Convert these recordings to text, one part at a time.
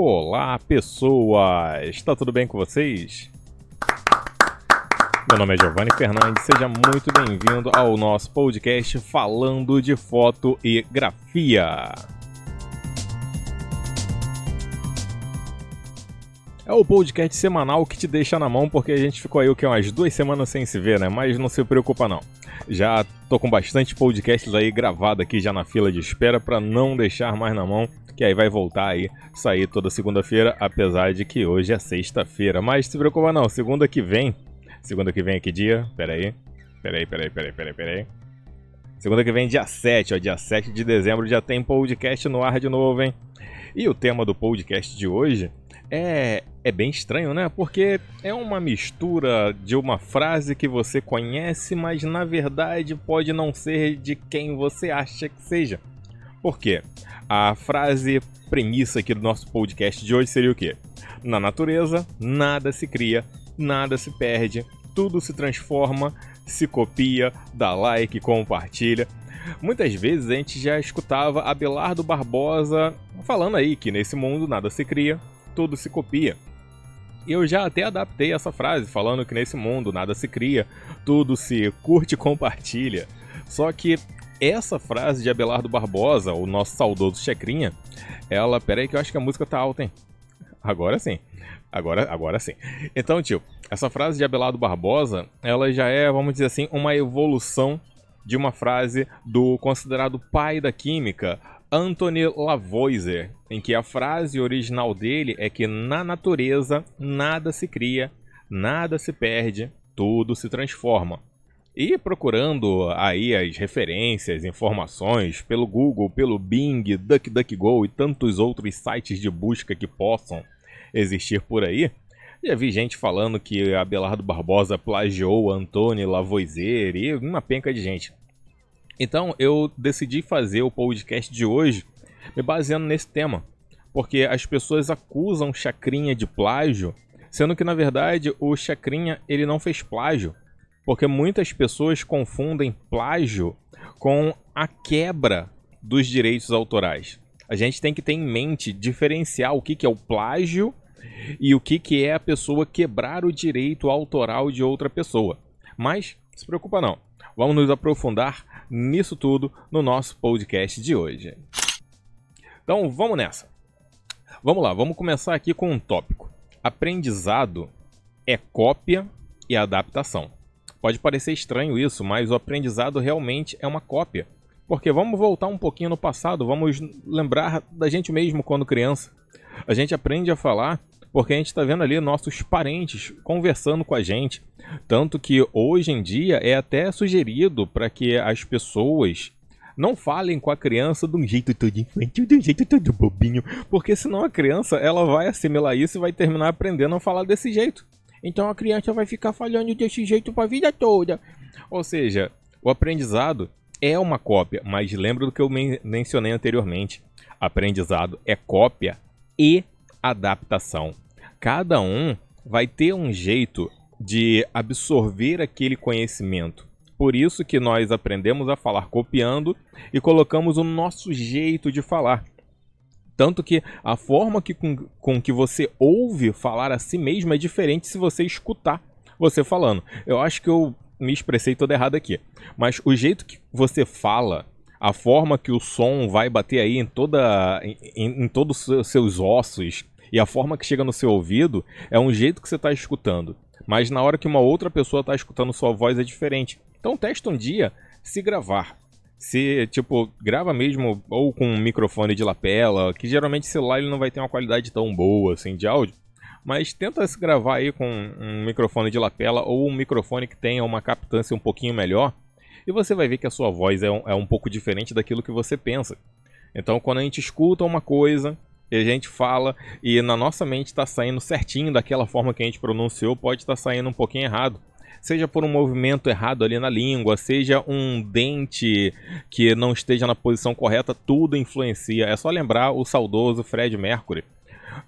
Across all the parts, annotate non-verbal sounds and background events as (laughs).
Olá, pessoas! Está tudo bem com vocês? Meu nome é Giovanni Fernandes, seja muito bem-vindo ao nosso podcast falando de foto e grafia. É o podcast semanal que te deixa na mão, porque a gente ficou aí o que umas duas semanas sem se ver, né? Mas não se preocupa não. Já tô com bastante podcasts aí gravado aqui já na fila de espera para não deixar mais na mão que aí vai voltar aí, sair toda segunda-feira, apesar de que hoje é sexta-feira. Mas se preocupa não, segunda que vem, segunda que vem é que dia? Pera aí, pera aí, pera aí, pera aí, pera aí, pera aí. Segunda que vem, dia 7, ó, dia 7 de dezembro, já tem podcast no ar de novo, hein? E o tema do podcast de hoje é, é bem estranho, né? Porque é uma mistura de uma frase que você conhece, mas na verdade pode não ser de quem você acha que seja. Por quê? A frase premissa aqui do nosso podcast de hoje seria o quê? Na natureza, nada se cria, nada se perde, tudo se transforma, se copia, dá like, compartilha. Muitas vezes a gente já escutava Abelardo Barbosa falando aí que nesse mundo nada se cria, tudo se copia. Eu já até adaptei essa frase falando que nesse mundo nada se cria, tudo se curte e compartilha. Só que essa frase de Abelardo Barbosa, o nosso saudoso Checrinha, ela. Pera aí que eu acho que a música tá alta, hein? Agora sim. Agora, agora sim. Então, tio, essa frase de Abelardo Barbosa, ela já é, vamos dizer assim, uma evolução de uma frase do considerado pai da química, Anthony Lavoisier, em que a frase original dele é que na natureza nada se cria, nada se perde, tudo se transforma. E procurando aí as referências, informações pelo Google, pelo Bing, DuckDuckGo e tantos outros sites de busca que possam existir por aí, já vi gente falando que Abelardo Barbosa plagiou Antônio Lavoisier e uma penca de gente. Então eu decidi fazer o podcast de hoje me baseando nesse tema, porque as pessoas acusam Chacrinha de plágio, sendo que na verdade o Chacrinha ele não fez plágio porque muitas pessoas confundem plágio com a quebra dos direitos autorais. A gente tem que ter em mente diferenciar o que, que é o plágio e o que, que é a pessoa quebrar o direito autoral de outra pessoa. Mas, se preocupa não, vamos nos aprofundar nisso tudo no nosso podcast de hoje. Então, vamos nessa. Vamos lá, vamos começar aqui com um tópico. Aprendizado é cópia e adaptação. Pode parecer estranho isso, mas o aprendizado realmente é uma cópia. Porque vamos voltar um pouquinho no passado, vamos lembrar da gente mesmo quando criança. A gente aprende a falar porque a gente está vendo ali nossos parentes conversando com a gente. Tanto que hoje em dia é até sugerido para que as pessoas não falem com a criança de um jeito todo infantil, de um jeito todo bobinho, porque senão a criança ela vai assimilar isso e vai terminar aprendendo a falar desse jeito. Então a criança vai ficar falhando desse jeito para a vida toda. Ou seja, o aprendizado é uma cópia, mas lembra do que eu men mencionei anteriormente. Aprendizado é cópia e adaptação. Cada um vai ter um jeito de absorver aquele conhecimento. Por isso que nós aprendemos a falar copiando e colocamos o nosso jeito de falar. Tanto que a forma que, com, com que você ouve falar a si mesmo é diferente se você escutar você falando. Eu acho que eu me expressei todo errado aqui. Mas o jeito que você fala, a forma que o som vai bater aí em toda em, em todos os seus ossos e a forma que chega no seu ouvido é um jeito que você está escutando. Mas na hora que uma outra pessoa está escutando sua voz é diferente. Então testa um dia se gravar se, tipo, grava mesmo ou com um microfone de lapela, que geralmente celular ele não vai ter uma qualidade tão boa assim de áudio, mas tenta se gravar aí com um microfone de lapela ou um microfone que tenha uma captância um pouquinho melhor, e você vai ver que a sua voz é um, é um pouco diferente daquilo que você pensa. Então, quando a gente escuta uma coisa e a gente fala e na nossa mente está saindo certinho daquela forma que a gente pronunciou, pode estar tá saindo um pouquinho errado seja por um movimento errado ali na língua, seja um dente que não esteja na posição correta, tudo influencia. É só lembrar o saudoso Fred Mercury.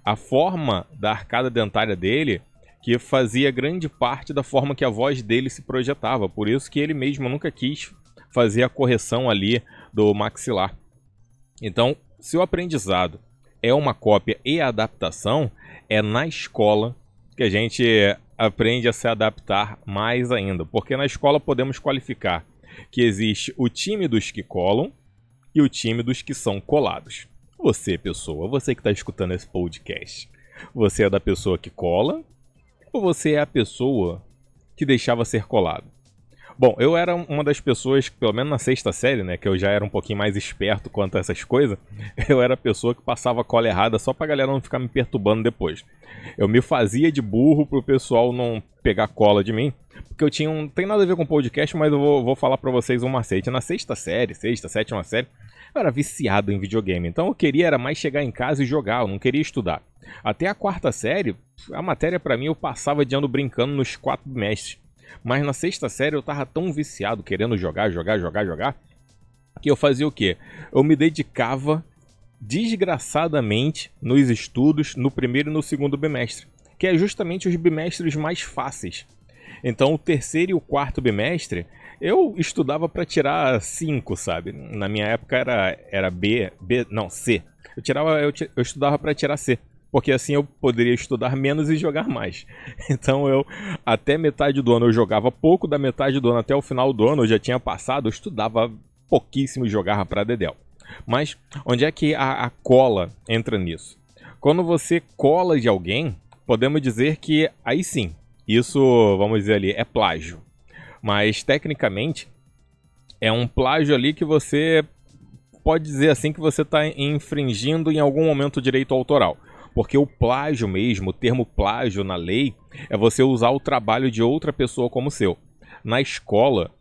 A forma da arcada dentária dele que fazia grande parte da forma que a voz dele se projetava. Por isso que ele mesmo nunca quis fazer a correção ali do maxilar. Então, se o aprendizado é uma cópia e adaptação, é na escola que a gente aprende a se adaptar mais ainda. Porque na escola podemos qualificar que existe o time dos que colam e o time dos que são colados. Você, pessoa, você que está escutando esse podcast, você é da pessoa que cola ou você é a pessoa que deixava ser colado? Bom, eu era uma das pessoas, pelo menos na sexta série, né, que eu já era um pouquinho mais esperto quanto a essas coisas, (laughs) eu era a pessoa que passava cola errada só pra galera não ficar me perturbando depois. Eu me fazia de burro pro pessoal não pegar cola de mim, porque eu tinha um... tem nada a ver com podcast, mas eu vou, vou falar pra vocês um macete. Na sexta série, sexta, sétima série, eu era viciado em videogame, então eu queria era mais chegar em casa e jogar, eu não queria estudar. Até a quarta série, a matéria para mim eu passava de ano brincando nos quatro mestres. Mas na sexta série eu tava tão viciado, querendo jogar, jogar, jogar, jogar, que eu fazia o quê? Eu me dedicava desgraçadamente nos estudos no primeiro e no segundo bimestre, que é justamente os bimestres mais fáceis. Então, o terceiro e o quarto bimestre, eu estudava para tirar 5, sabe? Na minha época era, era B, B, não, C. Eu tirava eu, eu estudava para tirar C porque assim eu poderia estudar menos e jogar mais. (laughs) Então eu, até metade do ano eu jogava pouco, da metade do ano até o final do ano eu já tinha passado, eu estudava pouquíssimo e jogava para Dedel. Mas onde é que a, a cola entra nisso? Quando você cola de alguém, podemos dizer que aí sim, isso, vamos dizer ali, é plágio. Mas tecnicamente é um plágio ali que você pode dizer assim que você está infringindo em algum momento o direito autoral. Porque o plágio mesmo, o termo plágio na lei, é você usar o trabalho de outra pessoa como seu. Na escola,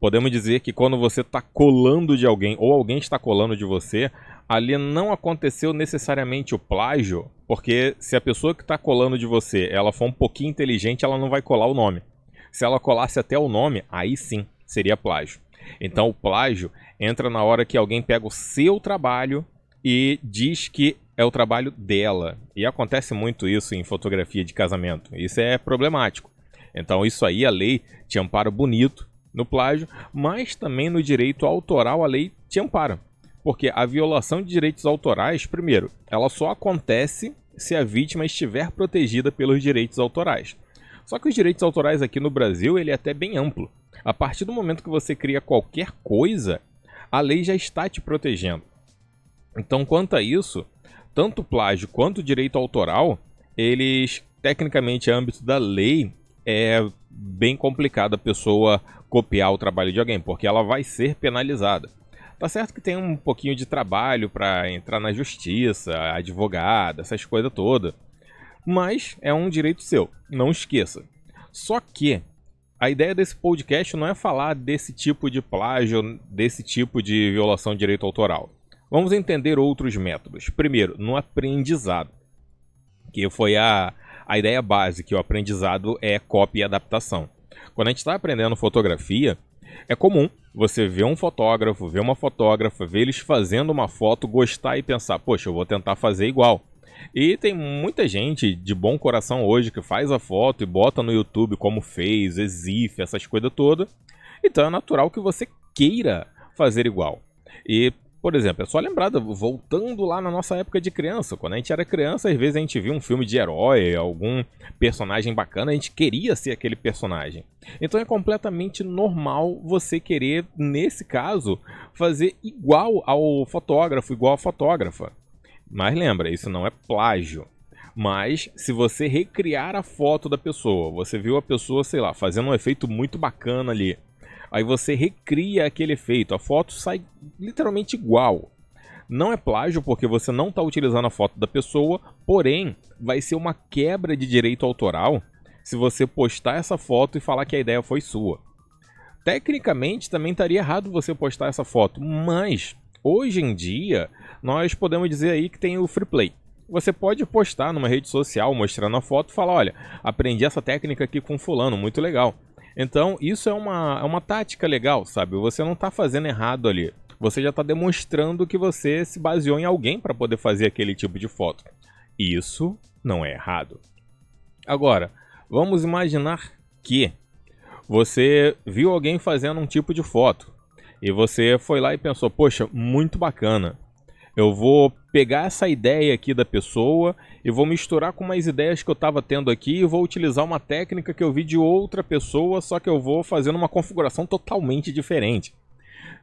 podemos dizer que quando você está colando de alguém ou alguém está colando de você, ali não aconteceu necessariamente o plágio, porque se a pessoa que está colando de você ela for um pouquinho inteligente, ela não vai colar o nome. Se ela colasse até o nome, aí sim seria plágio. Então o plágio entra na hora que alguém pega o seu trabalho e diz que é o trabalho dela. E acontece muito isso em fotografia de casamento. Isso é problemático. Então, isso aí a lei te ampara bonito no plágio, mas também no direito autoral a lei te ampara. Porque a violação de direitos autorais, primeiro, ela só acontece se a vítima estiver protegida pelos direitos autorais. Só que os direitos autorais aqui no Brasil, ele é até bem amplo. A partir do momento que você cria qualquer coisa, a lei já está te protegendo. Então, quanto a isso, tanto plágio quanto direito autoral, eles, tecnicamente, âmbito da lei, é bem complicado a pessoa copiar o trabalho de alguém, porque ela vai ser penalizada. Tá certo que tem um pouquinho de trabalho para entrar na justiça, advogado, essas coisas todas. Mas é um direito seu, não esqueça. Só que a ideia desse podcast não é falar desse tipo de plágio, desse tipo de violação de direito autoral. Vamos entender outros métodos. Primeiro, no aprendizado, que foi a, a ideia base, que o aprendizado é cópia e adaptação. Quando a gente está aprendendo fotografia, é comum você ver um fotógrafo, ver uma fotógrafa, ver eles fazendo uma foto, gostar e pensar, poxa, eu vou tentar fazer igual. E tem muita gente de bom coração hoje que faz a foto e bota no YouTube como fez, exif, essas coisas todas. Então é natural que você queira fazer igual. E por exemplo, é só lembrar, voltando lá na nossa época de criança, quando a gente era criança, às vezes a gente via um filme de herói, algum personagem bacana, a gente queria ser aquele personagem. Então é completamente normal você querer, nesse caso, fazer igual ao fotógrafo, igual à fotógrafa. Mas lembra, isso não é plágio. Mas se você recriar a foto da pessoa, você viu a pessoa, sei lá, fazendo um efeito muito bacana ali, Aí você recria aquele efeito, a foto sai literalmente igual. Não é plágio porque você não está utilizando a foto da pessoa, porém vai ser uma quebra de direito autoral se você postar essa foto e falar que a ideia foi sua. Tecnicamente também estaria errado você postar essa foto, mas hoje em dia nós podemos dizer aí que tem o free play. Você pode postar numa rede social mostrando a foto e falar: olha, aprendi essa técnica aqui com fulano, muito legal. Então, isso é uma, é uma tática legal, sabe? Você não está fazendo errado ali. Você já está demonstrando que você se baseou em alguém para poder fazer aquele tipo de foto. Isso não é errado. Agora, vamos imaginar que você viu alguém fazendo um tipo de foto e você foi lá e pensou: poxa, muito bacana. Eu vou pegar essa ideia aqui da pessoa e vou misturar com umas ideias que eu estava tendo aqui e vou utilizar uma técnica que eu vi de outra pessoa, só que eu vou fazendo uma configuração totalmente diferente.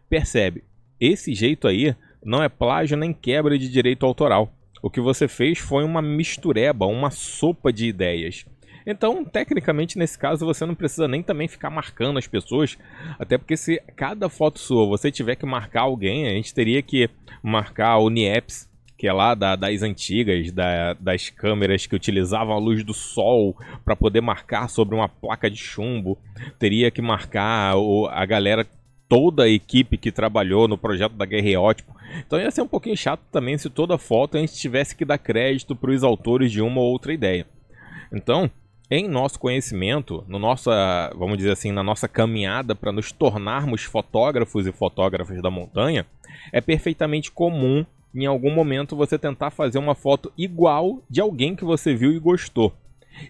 Percebe? Esse jeito aí não é plágio nem quebra de direito autoral. O que você fez foi uma mistureba, uma sopa de ideias. Então, tecnicamente, nesse caso, você não precisa nem também ficar marcando as pessoas, até porque se cada foto sua você tiver que marcar alguém, a gente teria que marcar o Nieps, que é lá da, das antigas, da, das câmeras que utilizavam a luz do sol para poder marcar sobre uma placa de chumbo. Teria que marcar o, a galera, toda a equipe que trabalhou no projeto da Guerreótipo. Então ia ser um pouquinho chato também se toda foto a gente tivesse que dar crédito para os autores de uma ou outra ideia. Então, em nosso conhecimento, no nossa, vamos dizer assim, na nossa caminhada para nos tornarmos fotógrafos e fotógrafas da montanha, é perfeitamente comum em algum momento você tentar fazer uma foto igual de alguém que você viu e gostou.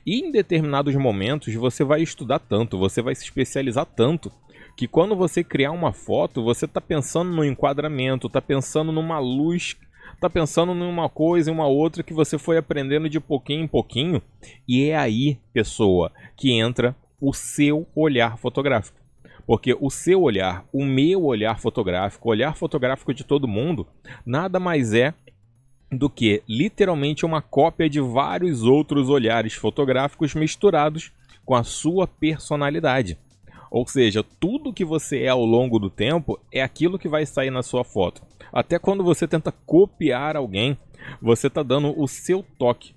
E em determinados momentos você vai estudar tanto, você vai se especializar tanto, que quando você criar uma foto, você está pensando no enquadramento, está pensando numa luz tá pensando numa coisa e uma outra que você foi aprendendo de pouquinho em pouquinho, e é aí, pessoa, que entra o seu olhar fotográfico. Porque o seu olhar, o meu olhar fotográfico, o olhar fotográfico de todo mundo, nada mais é do que literalmente uma cópia de vários outros olhares fotográficos misturados com a sua personalidade. Ou seja, tudo que você é ao longo do tempo é aquilo que vai sair na sua foto. Até quando você tenta copiar alguém, você está dando o seu toque.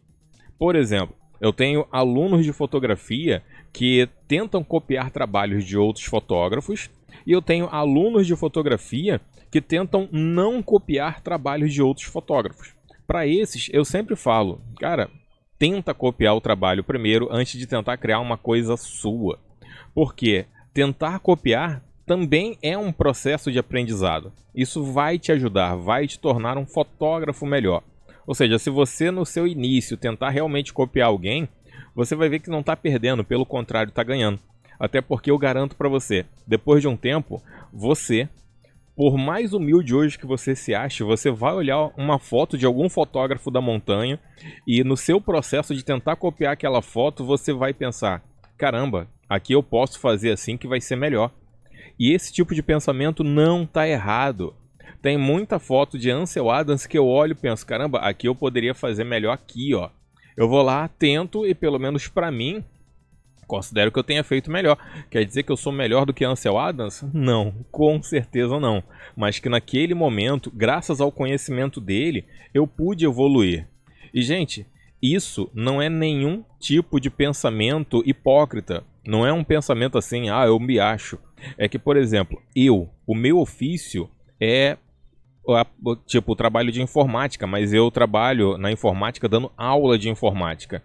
Por exemplo, eu tenho alunos de fotografia que tentam copiar trabalhos de outros fotógrafos e eu tenho alunos de fotografia que tentam não copiar trabalhos de outros fotógrafos. Para esses, eu sempre falo, cara, tenta copiar o trabalho primeiro antes de tentar criar uma coisa sua. Porque tentar copiar também é um processo de aprendizado. Isso vai te ajudar, vai te tornar um fotógrafo melhor. Ou seja, se você no seu início tentar realmente copiar alguém, você vai ver que não está perdendo, pelo contrário, está ganhando. Até porque eu garanto para você, depois de um tempo, você, por mais humilde hoje que você se ache, você vai olhar uma foto de algum fotógrafo da montanha e no seu processo de tentar copiar aquela foto, você vai pensar: caramba, aqui eu posso fazer assim que vai ser melhor. E esse tipo de pensamento não está errado. Tem muita foto de Ansel Adams que eu olho e penso, caramba, aqui eu poderia fazer melhor aqui, ó. Eu vou lá, tento e pelo menos para mim, considero que eu tenha feito melhor. Quer dizer que eu sou melhor do que Ansel Adams? Não, com certeza não. Mas que naquele momento, graças ao conhecimento dele, eu pude evoluir. E gente, isso não é nenhum tipo de pensamento hipócrita. Não é um pensamento assim, ah, eu me acho é que, por exemplo, eu, o meu ofício é tipo o trabalho de informática, mas eu trabalho na informática dando aula de informática.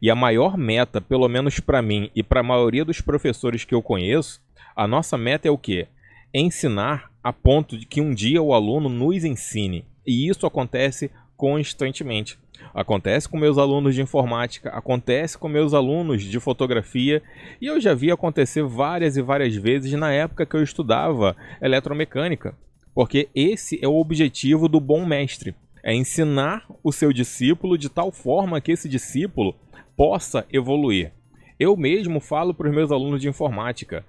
E a maior meta, pelo menos para mim e para a maioria dos professores que eu conheço, a nossa meta é o quê? Ensinar a ponto de que um dia o aluno nos ensine. E isso acontece constantemente. Acontece com meus alunos de informática, acontece com meus alunos de fotografia e eu já vi acontecer várias e várias vezes na época que eu estudava eletromecânica. Porque esse é o objetivo do bom mestre: é ensinar o seu discípulo de tal forma que esse discípulo possa evoluir. Eu mesmo falo para os meus alunos de informática: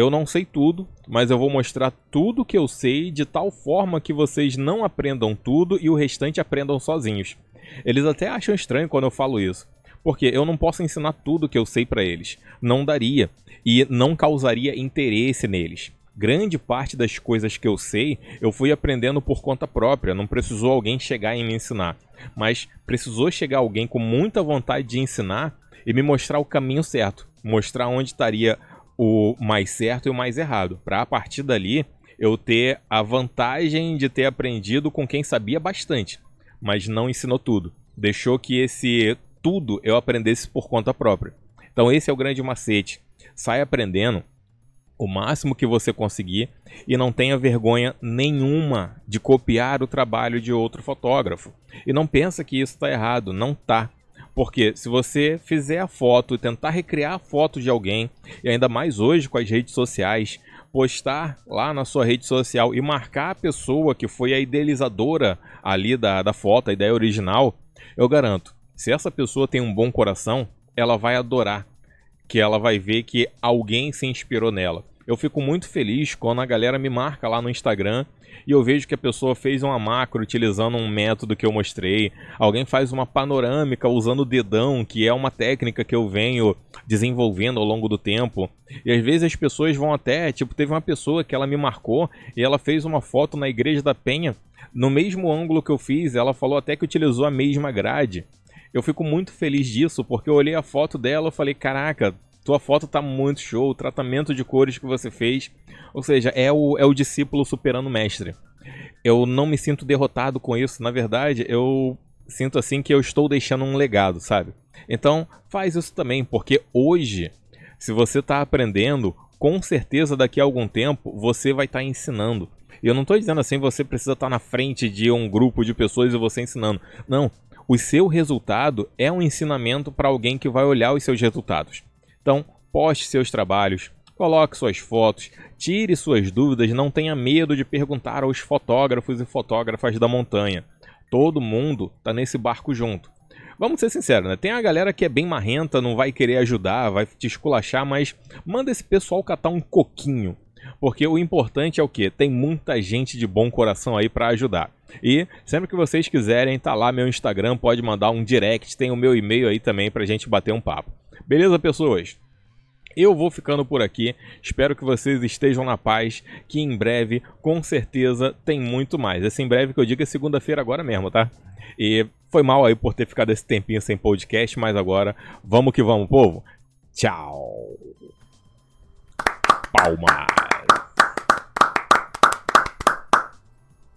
eu não sei tudo, mas eu vou mostrar tudo que eu sei de tal forma que vocês não aprendam tudo e o restante aprendam sozinhos. Eles até acham estranho quando eu falo isso. Porque eu não posso ensinar tudo que eu sei para eles. Não daria. E não causaria interesse neles. Grande parte das coisas que eu sei, eu fui aprendendo por conta própria. Não precisou alguém chegar e me ensinar. Mas precisou chegar alguém com muita vontade de ensinar e me mostrar o caminho certo. Mostrar onde estaria o mais certo e o mais errado. Para a partir dali eu ter a vantagem de ter aprendido com quem sabia bastante mas não ensinou tudo. Deixou que esse tudo eu aprendesse por conta própria. Então esse é o grande macete. Sai aprendendo o máximo que você conseguir e não tenha vergonha nenhuma de copiar o trabalho de outro fotógrafo. E não pensa que isso está errado, não tá. Porque se você fizer a foto e tentar recriar a foto de alguém, e ainda mais hoje com as redes sociais, postar lá na sua rede social e marcar a pessoa que foi a idealizadora ali da, da foto, a ideia original, eu garanto, se essa pessoa tem um bom coração, ela vai adorar, que ela vai ver que alguém se inspirou nela. Eu fico muito feliz quando a galera me marca lá no Instagram e eu vejo que a pessoa fez uma macro utilizando um método que eu mostrei. Alguém faz uma panorâmica usando o dedão, que é uma técnica que eu venho desenvolvendo ao longo do tempo. E às vezes as pessoas vão até, tipo, teve uma pessoa que ela me marcou e ela fez uma foto na igreja da Penha no mesmo ângulo que eu fiz, ela falou até que utilizou a mesma grade. Eu fico muito feliz disso, porque eu olhei a foto dela e falei, caraca, tua foto tá muito show, o tratamento de cores que você fez. Ou seja, é o, é o discípulo superando o mestre. Eu não me sinto derrotado com isso, na verdade, eu sinto assim que eu estou deixando um legado, sabe? Então, faz isso também, porque hoje, se você está aprendendo, com certeza daqui a algum tempo você vai estar tá ensinando. E eu não estou dizendo assim, você precisa estar tá na frente de um grupo de pessoas e você ensinando. Não, o seu resultado é um ensinamento para alguém que vai olhar os seus resultados. Então, poste seus trabalhos, coloque suas fotos, tire suas dúvidas, não tenha medo de perguntar aos fotógrafos e fotógrafas da montanha. Todo mundo está nesse barco junto. Vamos ser sinceros, né? Tem a galera que é bem marrenta, não vai querer ajudar, vai te esculachar, mas manda esse pessoal catar um coquinho. Porque o importante é o que? Tem muita gente de bom coração aí para ajudar. E sempre que vocês quiserem, tá lá meu Instagram, pode mandar um direct, tem o meu e-mail aí também pra gente bater um papo. Beleza, pessoas? Eu vou ficando por aqui. Espero que vocês estejam na paz. Que em breve, com certeza, tem muito mais. Esse em breve que eu digo é segunda-feira agora mesmo, tá? E foi mal aí por ter ficado esse tempinho sem podcast, mas agora vamos que vamos, povo. Tchau. Palmas.